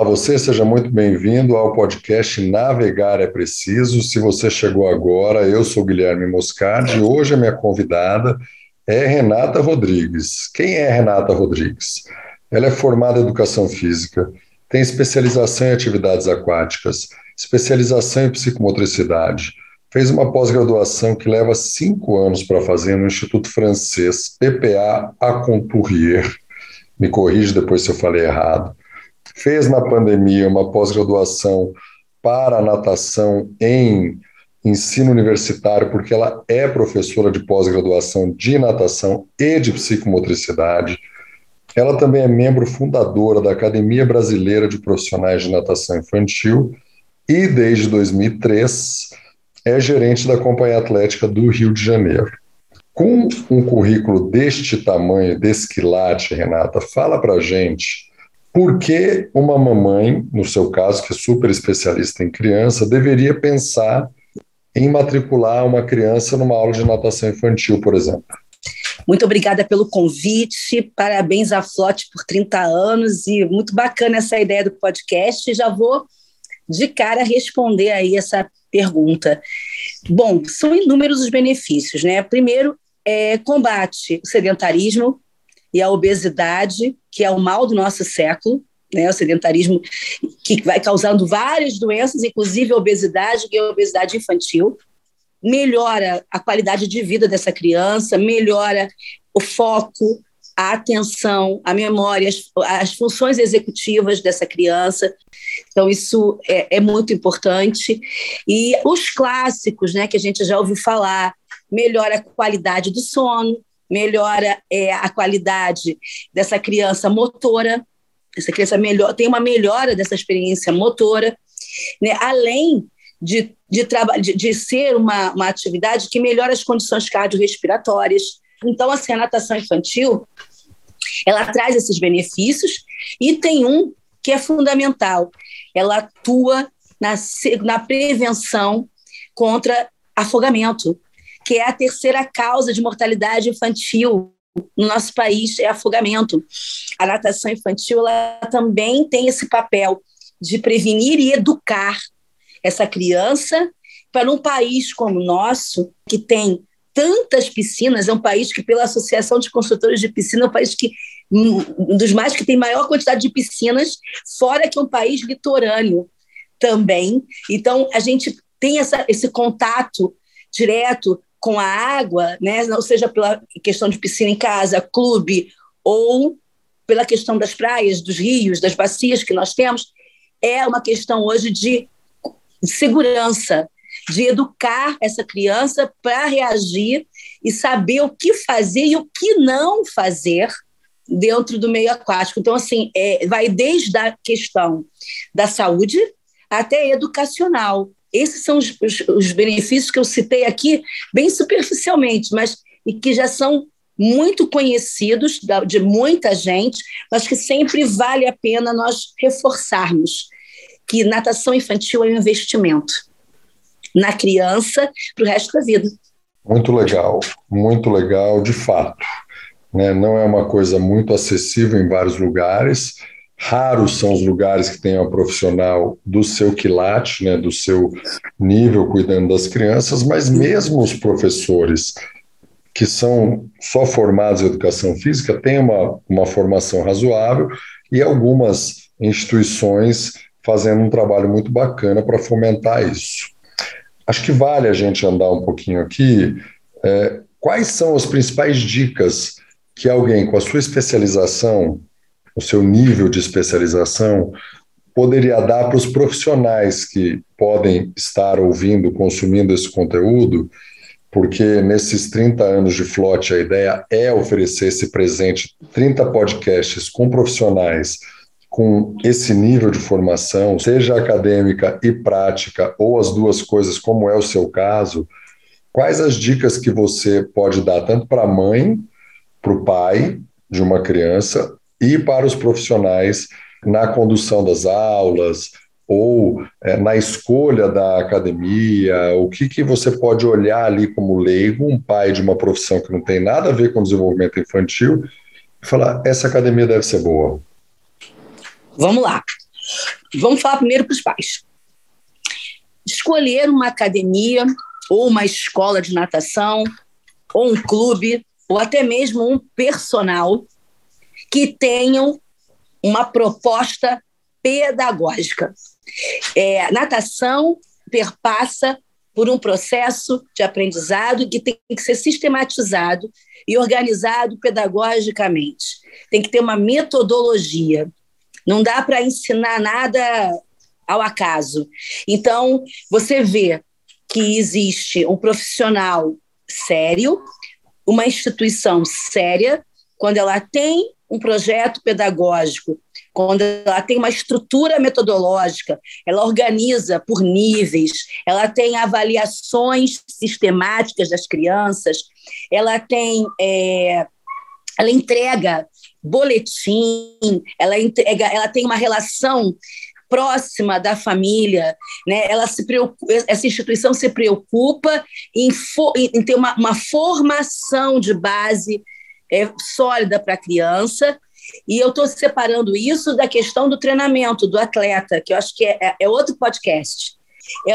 Olá, você, seja muito bem-vindo ao podcast Navegar é Preciso. Se você chegou agora, eu sou Guilherme Moscardi e hoje a minha convidada é Renata Rodrigues. Quem é Renata Rodrigues? Ela é formada em Educação Física, tem especialização em atividades aquáticas, especialização em psicomotricidade, fez uma pós-graduação que leva cinco anos para fazer no Instituto Francês PPA Aconturier. Me corrige depois se eu falei errado fez na pandemia uma pós-graduação para natação em ensino universitário, porque ela é professora de pós-graduação de natação e de psicomotricidade. Ela também é membro fundadora da Academia Brasileira de Profissionais de Natação Infantil e, desde 2003, é gerente da Companhia Atlética do Rio de Janeiro. Com um currículo deste tamanho, desse quilate, Renata, fala para gente por que uma mamãe, no seu caso, que é super especialista em criança, deveria pensar em matricular uma criança numa aula de natação infantil, por exemplo? Muito obrigada pelo convite, parabéns à Flote por 30 anos e muito bacana essa ideia do podcast. Já vou de cara responder aí essa pergunta. Bom, são inúmeros os benefícios, né? Primeiro, é, combate o sedentarismo, e a obesidade, que é o mal do nosso século, né, o sedentarismo que vai causando várias doenças, inclusive a obesidade e a obesidade infantil, melhora a qualidade de vida dessa criança, melhora o foco, a atenção, a memória, as, as funções executivas dessa criança. Então, isso é, é, muito importante. E os clássicos, né, que a gente já ouviu falar, melhora a qualidade do sono, melhora é, a qualidade dessa criança motora, essa criança melhor, tem uma melhora dessa experiência motora, né? além de, de, de, de ser uma, uma atividade que melhora as condições cardiorrespiratórias. Então, assim, a natação infantil, ela traz esses benefícios e tem um que é fundamental, ela atua na, na prevenção contra afogamento que é a terceira causa de mortalidade infantil no nosso país, é afogamento. A natação infantil ela também tem esse papel de prevenir e educar essa criança para um país como o nosso, que tem tantas piscinas, é um país que, pela Associação de Construtores de Piscina, é um país que um dos mais que tem maior quantidade de piscinas, fora que é um país litorâneo também. Então, a gente tem essa, esse contato direto com a água, né, não seja pela questão de piscina em casa, clube, ou pela questão das praias, dos rios, das bacias que nós temos, é uma questão hoje de segurança, de educar essa criança para reagir e saber o que fazer e o que não fazer dentro do meio aquático. Então, assim, é, vai desde a questão da saúde até educacional. Esses são os, os, os benefícios que eu citei aqui, bem superficialmente, mas e que já são muito conhecidos de muita gente, mas que sempre vale a pena nós reforçarmos que natação infantil é um investimento na criança para o resto da vida. Muito legal, muito legal, de fato. Né? Não é uma coisa muito acessível em vários lugares, Raros são os lugares que tem uma profissional do seu quilate, né, do seu nível cuidando das crianças, mas mesmo os professores que são só formados em educação física têm uma, uma formação razoável e algumas instituições fazendo um trabalho muito bacana para fomentar isso. Acho que vale a gente andar um pouquinho aqui. É, quais são as principais dicas que alguém com a sua especialização o seu nível de especialização, poderia dar para os profissionais que podem estar ouvindo, consumindo esse conteúdo, porque nesses 30 anos de Flote, a ideia é oferecer esse presente, 30 podcasts com profissionais com esse nível de formação, seja acadêmica e prática, ou as duas coisas, como é o seu caso, quais as dicas que você pode dar tanto para a mãe, para o pai de uma criança, e para os profissionais na condução das aulas ou é, na escolha da academia, o que, que você pode olhar ali como leigo, um pai de uma profissão que não tem nada a ver com desenvolvimento infantil, e falar: essa academia deve ser boa? Vamos lá. Vamos falar primeiro para os pais. Escolher uma academia ou uma escola de natação ou um clube ou até mesmo um personal que tenham uma proposta pedagógica. É, natação perpassa por um processo de aprendizado que tem que ser sistematizado e organizado pedagogicamente. Tem que ter uma metodologia. Não dá para ensinar nada ao acaso. Então, você vê que existe um profissional sério, uma instituição séria, quando ela tem um projeto pedagógico, quando ela tem uma estrutura metodológica, ela organiza por níveis, ela tem avaliações sistemáticas das crianças, ela tem, é, ela entrega boletim, ela entrega, ela tem uma relação próxima da família, né? Ela se preocupa, essa instituição se preocupa em, em ter uma, uma formação de base é, sólida para a criança. E eu estou separando isso da questão do treinamento do atleta, que eu acho que é, é, é outro podcast.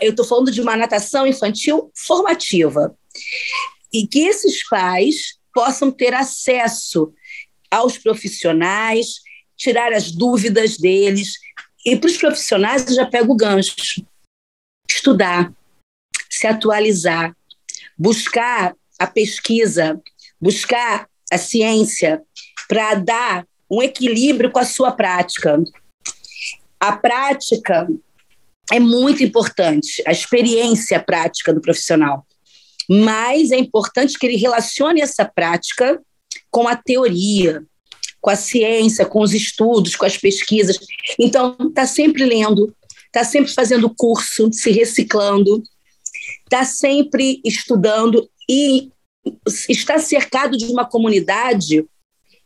Eu estou falando de uma natação infantil formativa. E que esses pais possam ter acesso aos profissionais, tirar as dúvidas deles. E para os profissionais, eu já pego o gancho. Estudar, se atualizar, buscar a pesquisa, buscar a ciência para dar um equilíbrio com a sua prática. A prática é muito importante, a experiência prática do profissional. Mas é importante que ele relacione essa prática com a teoria, com a ciência, com os estudos, com as pesquisas. Então, está sempre lendo, está sempre fazendo curso, se reciclando, está sempre estudando e está cercado de uma comunidade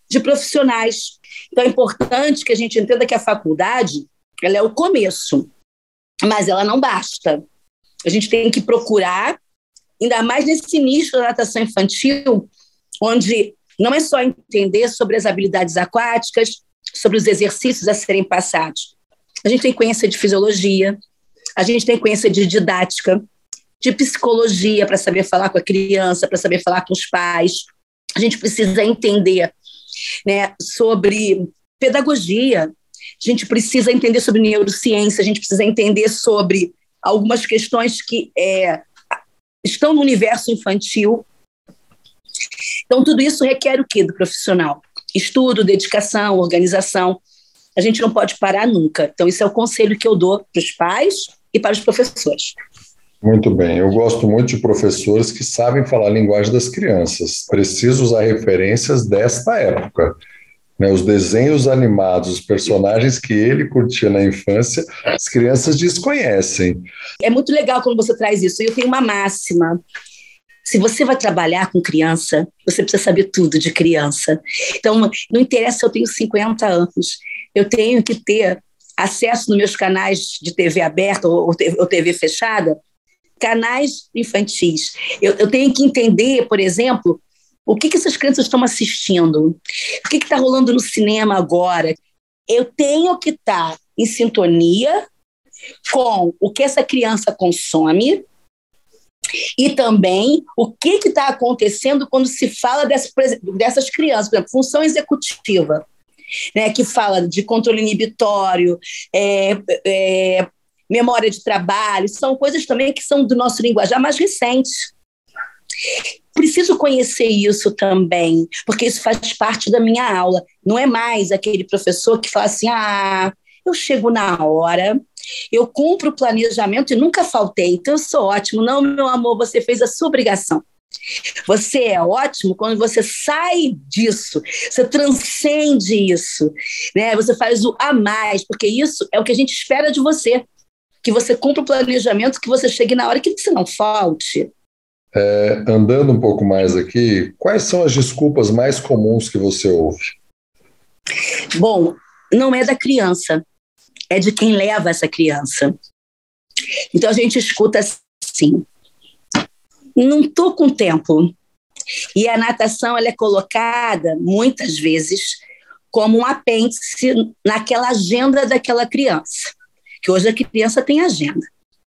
de profissionais. Então é importante que a gente entenda que a faculdade ela é o começo, mas ela não basta. A gente tem que procurar, ainda mais nesse nicho da natação infantil, onde não é só entender sobre as habilidades aquáticas, sobre os exercícios a serem passados. A gente tem que conhecer de fisiologia, a gente tem que conhecer de didática, de psicologia para saber falar com a criança, para saber falar com os pais. A gente precisa entender né, sobre pedagogia, a gente precisa entender sobre neurociência, a gente precisa entender sobre algumas questões que é, estão no universo infantil. Então, tudo isso requer o quê do profissional? Estudo, dedicação, organização. A gente não pode parar nunca. Então, isso é o conselho que eu dou para os pais e para os professores. Muito bem. Eu gosto muito de professores que sabem falar a linguagem das crianças. Preciso usar referências desta época. Né, os desenhos animados, os personagens que ele curtia na infância, as crianças desconhecem. É muito legal quando você traz isso. Eu tenho uma máxima. Se você vai trabalhar com criança, você precisa saber tudo de criança. Então, não interessa se eu tenho 50 anos, eu tenho que ter acesso nos meus canais de TV aberta ou TV fechada canais infantis. Eu, eu tenho que entender, por exemplo, o que, que essas crianças estão assistindo, o que está rolando no cinema agora. Eu tenho que estar tá em sintonia com o que essa criança consome e também o que está acontecendo quando se fala dessas, dessas crianças, por exemplo, função executiva, né, que fala de controle inibitório, é, é, memória de trabalho, são coisas também que são do nosso linguajar mais recentes. Preciso conhecer isso também, porque isso faz parte da minha aula. Não é mais aquele professor que fala assim: ah, eu chego na hora, eu cumpro o planejamento e nunca faltei, então eu sou ótimo. Não, meu amor, você fez a sua obrigação. Você é ótimo quando você sai disso, você transcende isso, né? Você faz o a mais, porque isso é o que a gente espera de você que você cumpra o planejamento, que você chegue na hora que você não falte. É, andando um pouco mais aqui, quais são as desculpas mais comuns que você ouve? Bom, não é da criança, é de quem leva essa criança. Então a gente escuta assim: não estou com tempo. E a natação ela é colocada muitas vezes como um apêndice naquela agenda daquela criança. Que hoje a criança tem agenda,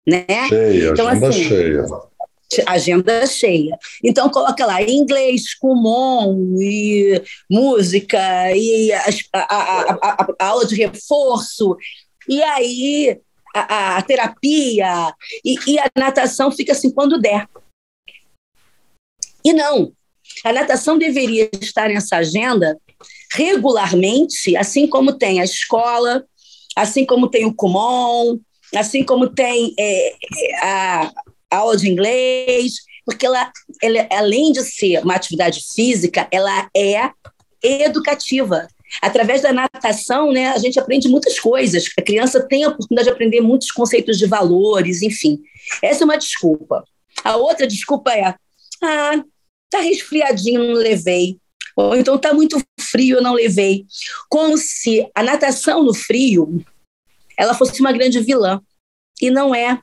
né? Cheia, então, agenda assim, cheia. Agenda cheia. Então, coloca lá inglês, Kumon, e música, e a, a, a, a aula de reforço, e aí a, terapia, e, e a natação fica assim quando der. E não, a natação deveria estar nessa agenda regularmente, assim como tem a escola, assim como tem o Kumon, assim como tem é, a, a aula de inglês, porque ela, ela, além de ser uma atividade física, ela é educativa. Através da natação, né, a gente aprende muitas coisas. A criança tem a oportunidade de aprender muitos conceitos de valores, enfim. Essa é uma desculpa. A outra desculpa é: ah, tá resfriadinho, não levei. Ou então tá muito frio, eu não levei. Como se a natação no frio ela fosse uma grande vilã. E não é.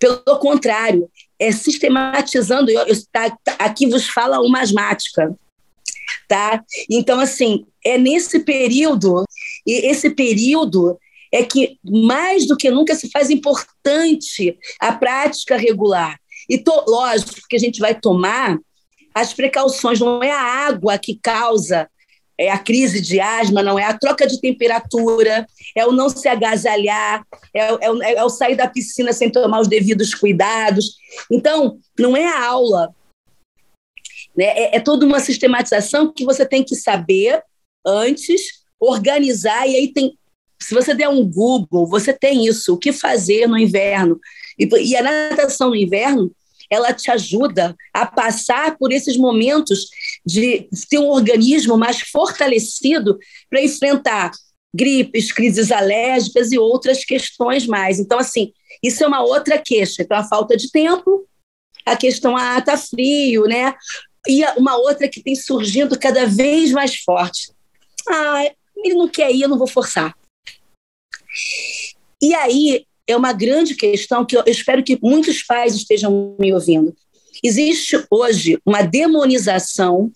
Pelo contrário, é sistematizando. Eu, eu, tá, tá, aqui vos fala uma asmática. Tá? Então, assim, é nesse período, e esse período é que mais do que nunca se faz importante a prática regular. E to, lógico que a gente vai tomar as precauções, não é a água que causa é a crise de asma, não é a troca de temperatura, é o não se agasalhar, é, é, é o sair da piscina sem tomar os devidos cuidados. Então, não é a aula, né? é, é toda uma sistematização que você tem que saber antes, organizar, e aí tem. Se você der um Google, você tem isso, o que fazer no inverno. E, e a natação no inverno ela te ajuda a passar por esses momentos de ter um organismo mais fortalecido para enfrentar gripes, crises alérgicas e outras questões mais. Então, assim, isso é uma outra queixa. Então, a falta de tempo, a questão, ah, tá frio, né? E uma outra que tem surgindo cada vez mais forte. Ah, ele não quer ir, eu não vou forçar. E aí, é uma grande questão que eu espero que muitos pais estejam me ouvindo. Existe hoje uma demonização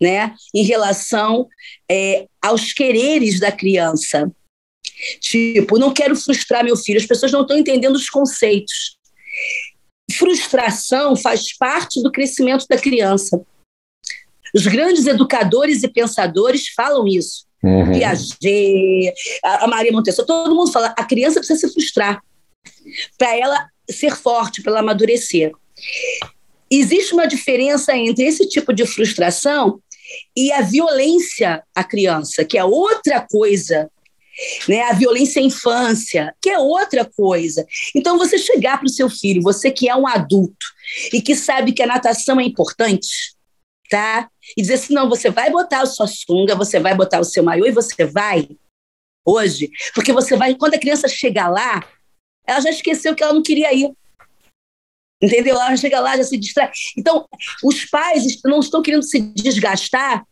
né, em relação é, aos quereres da criança. Tipo, não quero frustrar meu filho, as pessoas não estão entendendo os conceitos. Frustração faz parte do crescimento da criança. Os grandes educadores e pensadores falam isso. Uhum. Piaget, a, Maria Montessori, todo mundo fala, a criança precisa se frustrar para ela ser forte, para ela amadurecer. Existe uma diferença entre esse tipo de frustração e a violência à criança, que é outra coisa. Né, a violência à infância, que é outra coisa. Então, você chegar para o seu filho, você que é um adulto e que sabe que a natação é importante, tá? E dizer assim, não, você vai botar a sua sunga, você vai botar o seu maiô e você vai hoje, porque você vai, quando a criança chegar lá, ela já esqueceu que ela não queria ir. Entendeu? Ela chega lá, já se distrai. Então, os pais não estão querendo se desgastar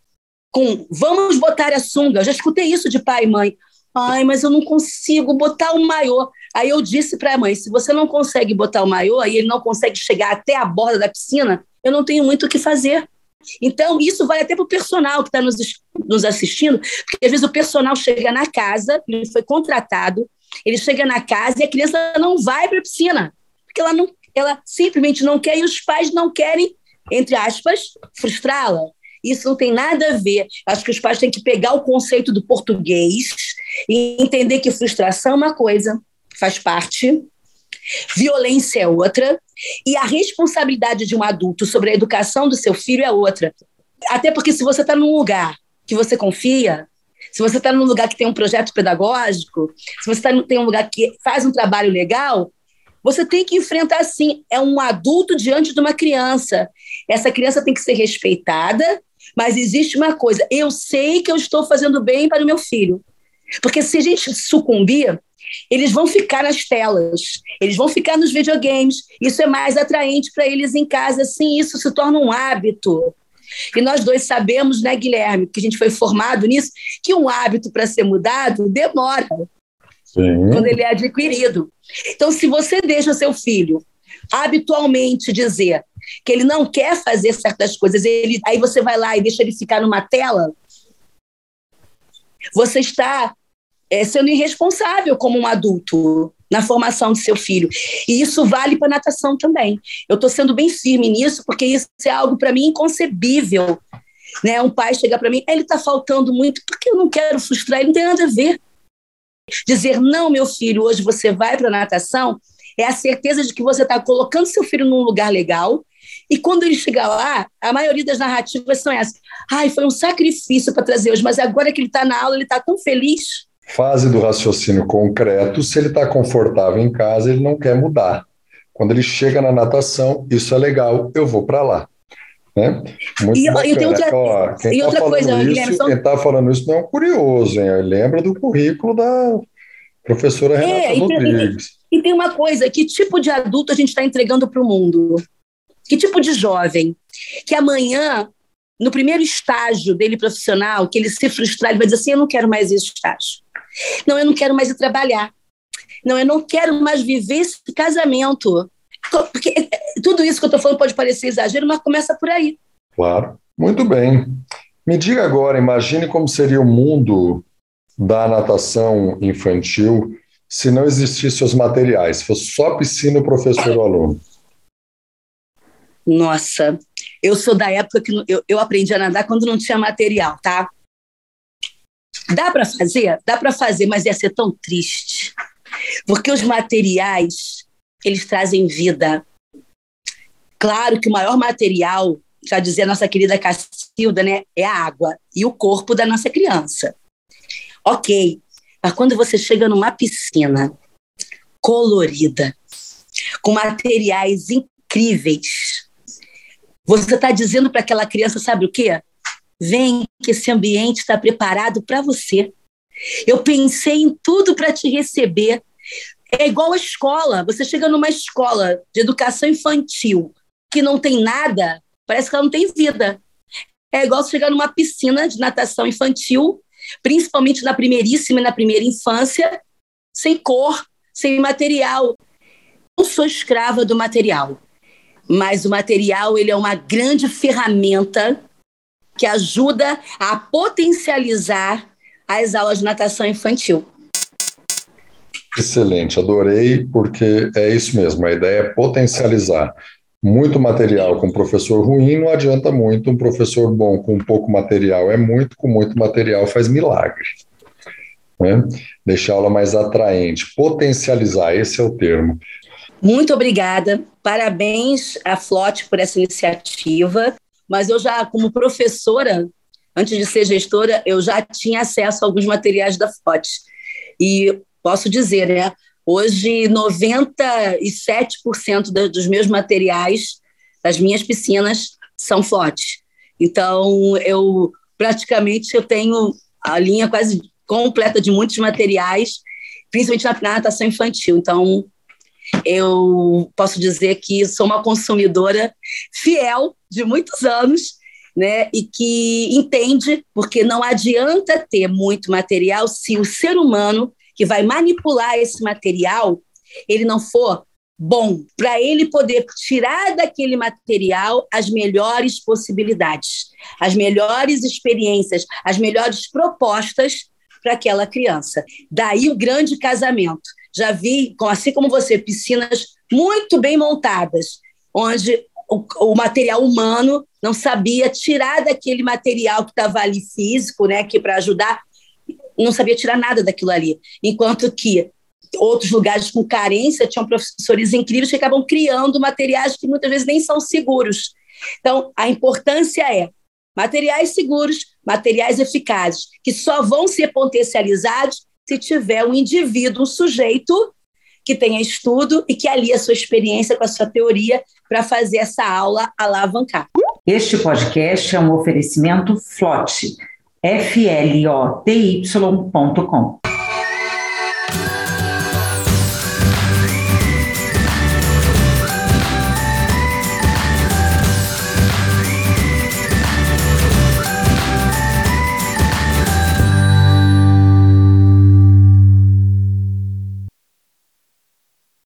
com vamos botar a sunga. Eu já escutei isso de pai e mãe. Ai, mas eu não consigo botar o maiô. Aí eu disse para a mãe: se você não consegue botar o maiô e ele não consegue chegar até a borda da piscina, eu não tenho muito o que fazer. Então, isso vale até para o personal que está nos, nos assistindo, porque às vezes o personal chega na casa, ele foi contratado, ele chega na casa e a criança não vai para a piscina, porque ela, não, ela simplesmente não quer e os pais não querem, entre aspas, frustrá-la. Isso não tem nada a ver. Acho que os pais têm que pegar o conceito do português e entender que frustração é uma coisa, faz parte, Violência é outra, e a responsabilidade de um adulto sobre a educação do seu filho é outra. Até porque se você está num lugar que você confia, se você está num lugar que tem um projeto pedagógico, se você tá, tem um lugar que faz um trabalho legal, você tem que enfrentar sim. É um adulto diante de uma criança. Essa criança tem que ser respeitada, mas existe uma coisa: eu sei que eu estou fazendo bem para o meu filho. Porque se a gente sucumbir, eles vão ficar nas telas, eles vão ficar nos videogames. Isso é mais atraente para eles em casa. Sim, isso se torna um hábito. E nós dois sabemos, né, Guilherme, que a gente foi formado nisso, que um hábito para ser mudado demora Sim. quando ele é adquirido. Então, se você deixa o seu filho habitualmente dizer que ele não quer fazer certas coisas, ele, aí você vai lá e deixa ele ficar numa tela, Você está é, sendo irresponsável como um adulto na formação do seu filho. E isso vale para natação também. Eu estou sendo bem firme nisso, porque isso é algo para mim inconcebível. Né? Um pai chegar para mim, ele está faltando muito, porque eu não quero frustrar, ele não tem nada a ver. Dizer, não, meu filho, hoje você vai para natação, é a certeza de que você está colocando seu filho num lugar legal. E quando ele chegar lá, a maioria das narrativas são essas. Ai, foi um sacrifício para trazer hoje, mas agora que ele está na aula, ele está tão feliz. Fase do raciocínio concreto, se ele está confortável em casa, ele não quer mudar. Quando ele chega na natação, isso é legal, eu vou para lá. Né? Muito e, bacana. E outra, Ó, quem está falando, coisa, isso. Quem tá falando isso não é um curioso, hein? Lembra do currículo da professora Renata é, Rodrigues. E, e tem uma coisa, que tipo de adulto a gente está entregando para o mundo? Que tipo de jovem? Que amanhã, no primeiro estágio dele profissional, que ele se frustrar, ele vai dizer assim, eu não quero mais esse estágio. Não, eu não quero mais ir trabalhar. Não, eu não quero mais viver esse casamento. Porque é, tudo isso que eu estou falando pode parecer exagero, mas começa por aí. Claro. Muito bem. Me diga agora, imagine como seria o mundo da natação infantil se não existissem os materiais, se fosse só piscina, professor e aluno. Nossa, eu sou da época que eu, eu aprendi a nadar quando não tinha material, tá? Dá para fazer? Dá para fazer, mas ia ser tão triste. Porque os materiais, eles trazem vida. Claro que o maior material, já dizia a nossa querida Cacilda, né, é a água e o corpo da nossa criança. Ok, mas quando você chega numa piscina colorida, com materiais incríveis, você está dizendo para aquela criança, sabe o quê? Vem que esse ambiente está preparado para você. Eu pensei em tudo para te receber. É igual a escola. Você chega numa escola de educação infantil que não tem nada, parece que ela não tem vida. É igual chegar numa piscina de natação infantil, principalmente na primeiríssima e na primeira infância, sem cor, sem material. Não sou escrava do material, mas o material ele é uma grande ferramenta que ajuda a potencializar as aulas de natação infantil. Excelente, adorei, porque é isso mesmo, a ideia é potencializar. Muito material com professor ruim não adianta muito, um professor bom com pouco material é muito, com muito material faz milagre. Né? Deixar a aula mais atraente, potencializar, esse é o termo. Muito obrigada, parabéns à Flote por essa iniciativa mas eu já, como professora, antes de ser gestora, eu já tinha acesso a alguns materiais da FOT. E posso dizer, né, hoje 97% dos meus materiais das minhas piscinas são FOT. Então, eu praticamente eu tenho a linha quase completa de muitos materiais, principalmente na natação infantil. Então, eu posso dizer que sou uma consumidora fiel de muitos anos, né, e que entende, porque não adianta ter muito material se o ser humano que vai manipular esse material, ele não for bom, para ele poder tirar daquele material as melhores possibilidades, as melhores experiências, as melhores propostas para aquela criança. Daí o grande casamento já vi, assim como você, piscinas muito bem montadas, onde o, o material humano não sabia tirar daquele material que estava ali físico, né, que para ajudar, não sabia tirar nada daquilo ali. Enquanto que outros lugares com carência tinham professores incríveis que acabam criando materiais que muitas vezes nem são seguros. Então, a importância é materiais seguros, materiais eficazes, que só vão ser potencializados se tiver um indivíduo, um sujeito que tenha estudo e que alie a sua experiência com a sua teoria para fazer essa aula alavancar. Este podcast é um oferecimento FLOT, F-L-O-T-Y.com.